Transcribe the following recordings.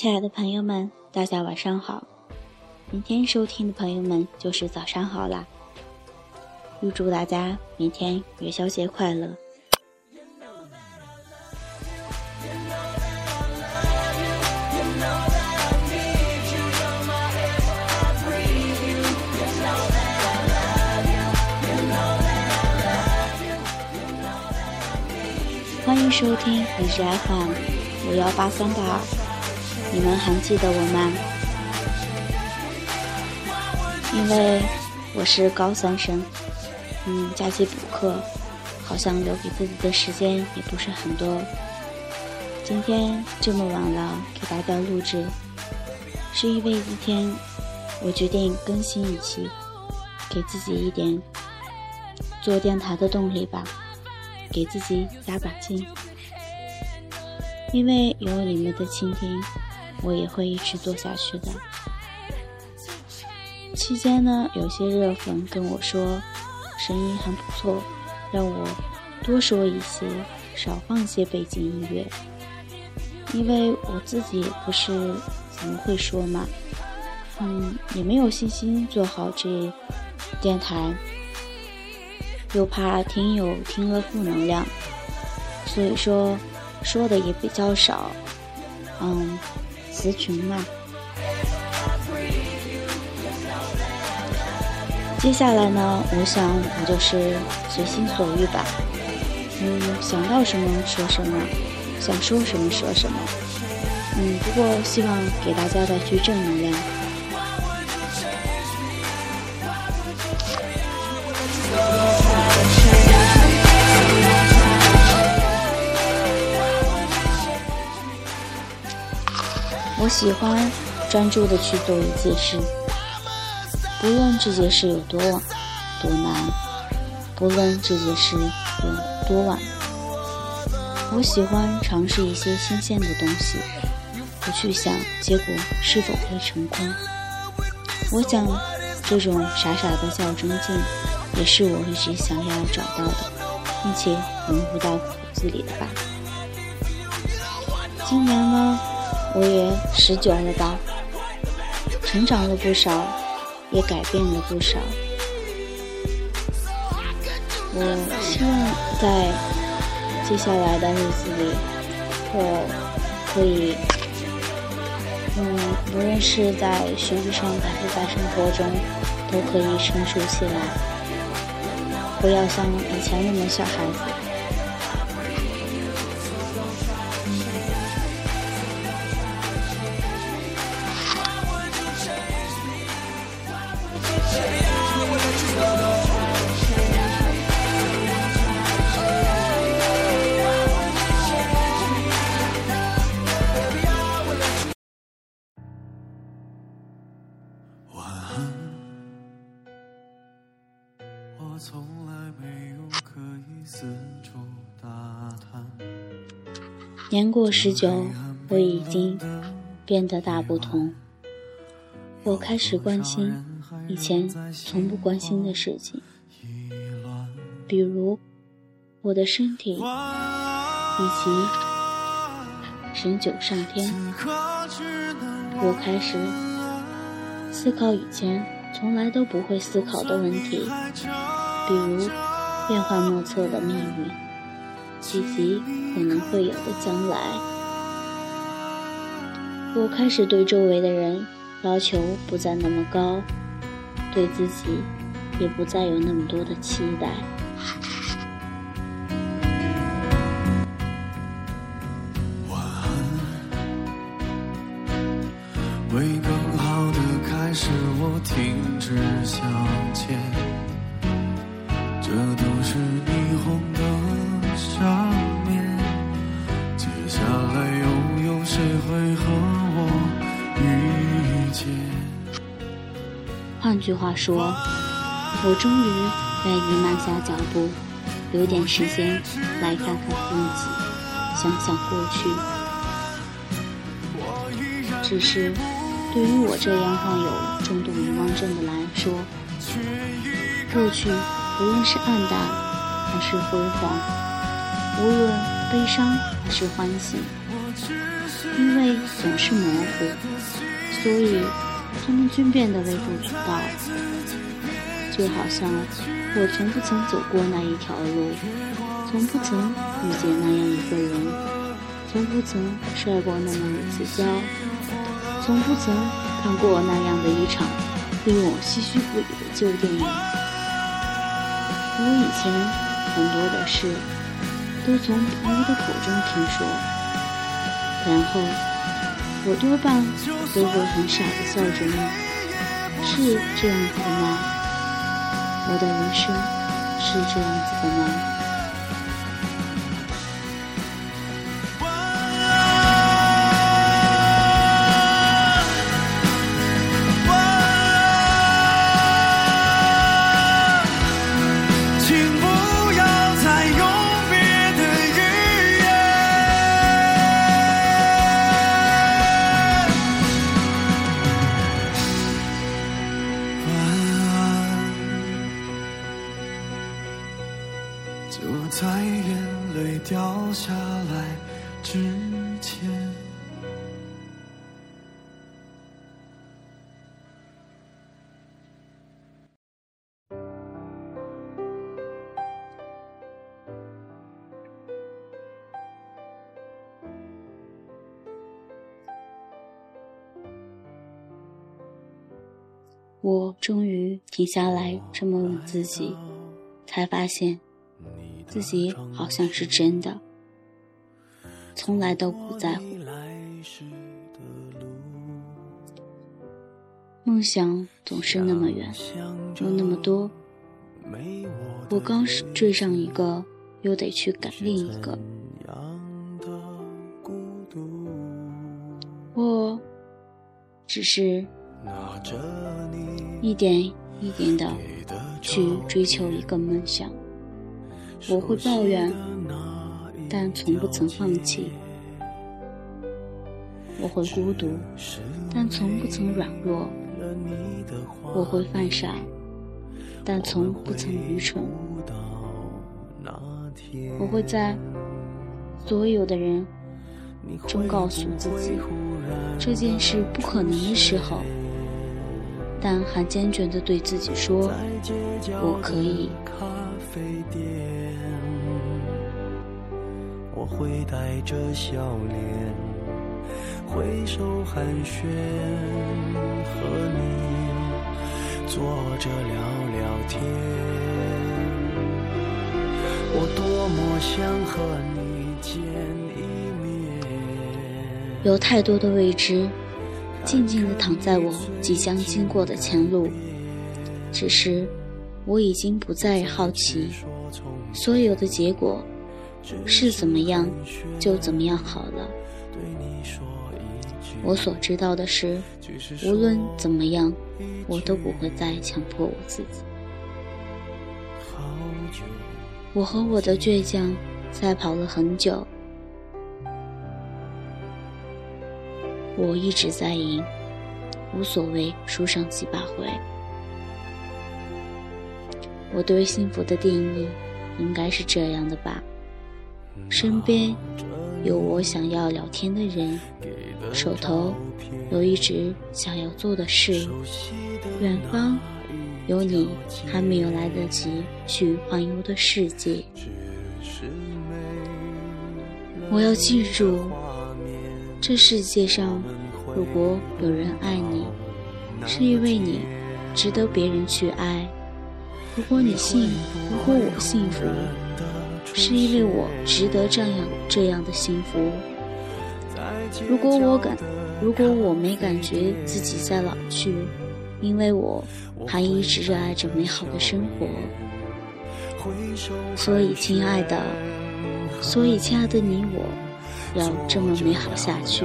亲爱的朋友们，大家晚上好。明天收听的朋友们就是早上好啦。预祝大家明天元宵节快乐！欢迎收听荔枝 FM 五幺八三八二，你们还记得我吗？因为我是高三生。嗯，假期补课，好像留给自己的时间也不是很多。今天这么晚了，给大家录制，是因为今天我决定更新一期，给自己一点做电台的动力吧，给自己加把劲。因为有你们的倾听，我也会一直做下去的。期间呢，有些热粉跟我说。声音很不错，让我多说一些，少放些背景音乐，因为我自己不是怎么会说嘛，嗯，也没有信心做好这电台，又怕听友听了负能量，所以说说的也比较少，嗯，词穷嘛。接下来呢，我想我就是随心所欲吧，嗯，想到什么说什么，想说什么说什么，嗯，不过希望给大家带去正能量。喜欢专注的去做一件事。不论这件事有多晚、多难，不论这件事有多晚，我喜欢尝试一些新鲜的东西，不去想结果是否会成功。我想，这种傻傻的较真劲，也是我一直想要找到的，并且融入到骨子里的吧。今年呢，我也十九了吧，成长了不少。也改变了不少。我希望在接下来的日子里，我可以，嗯，无论是在学习上还是在生活中，都可以成熟起来，不要像以前那么小孩子。年过十九，我已经变得大不同。我开始关心以前从不关心的事情，比如我的身体，以及神九上天。我开始思考以前从来都不会思考的问题，比如变幻莫测的命运。以及可能会有的将来，我开始对周围的人要求不再那么高，对自己也不再有那么多的期待。晚安，为更好的开始，我停止向前，谁会和我遇见？换句话说，我终于愿意慢下脚步，留点时间来看看自己，想想过去。只是对于我这样患有重度遗忘症的来说，过去无论是暗淡还是辉煌。无论悲伤还是欢喜，因为总是模糊，所以他们均变得微不足道。就好像我从不曾走过那一条路，从不曾遇见那样一个人，从不曾摔过那么一次跤，从不曾看过那样的一场令我唏嘘不已的旧电影。我以前很多的事都从朋友的口中听说，然后我多半都会很傻的笑着问：是这样子的吗？我的人生是这样子的吗？就在眼泪掉下来之前我终于停下来这么问自己才发现自己好像是真的，从来都不在乎。梦想总是那么远，又那么多，我刚追上一个，又得去赶另一个。我只是。一点一点的去追求一个梦想，我会抱怨，但从不曾放弃；我会孤独，但从不曾软弱；我会犯傻，但从不曾愚蠢；我会在所有的人中告诉自己，这件事不可能的时候。但还坚决地对自己说：“我可以。”我会带着笑脸挥手寒暄，和你坐着聊聊天。我多么想和你见一面。有太多的未知。静静地躺在我即将经过的前路，只是我已经不再好奇，所有的结果是怎么样就怎么样好了。我所知道的是，无论怎么样，我都不会再强迫我自己。我和我的倔强赛跑了很久。我一直在赢，无所谓输上几把回。我对幸福的定义应该是这样的吧：身边有我想要聊天的人，手头有一直想要做的事，远方有你还没有来得及去环游的世界。我要记住。这世界上，如果有人爱你，是因为你值得别人去爱；如果你幸，如果我幸福，是因为我值得这样这样的幸福。如果我感，如果我没感觉自己在老去，因为我还一直热爱着美好的生活。所以，亲爱的，所以，亲爱的你我。要这么美好下去。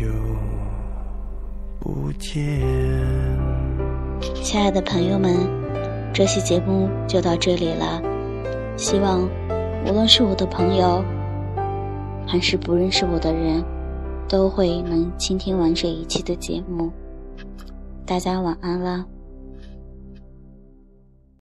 久不见。亲爱的朋友们，这期节目就到这里了。希望无论是我的朋友，还是不认识我的人，都会能倾听完这一期的节目。大家晚安了。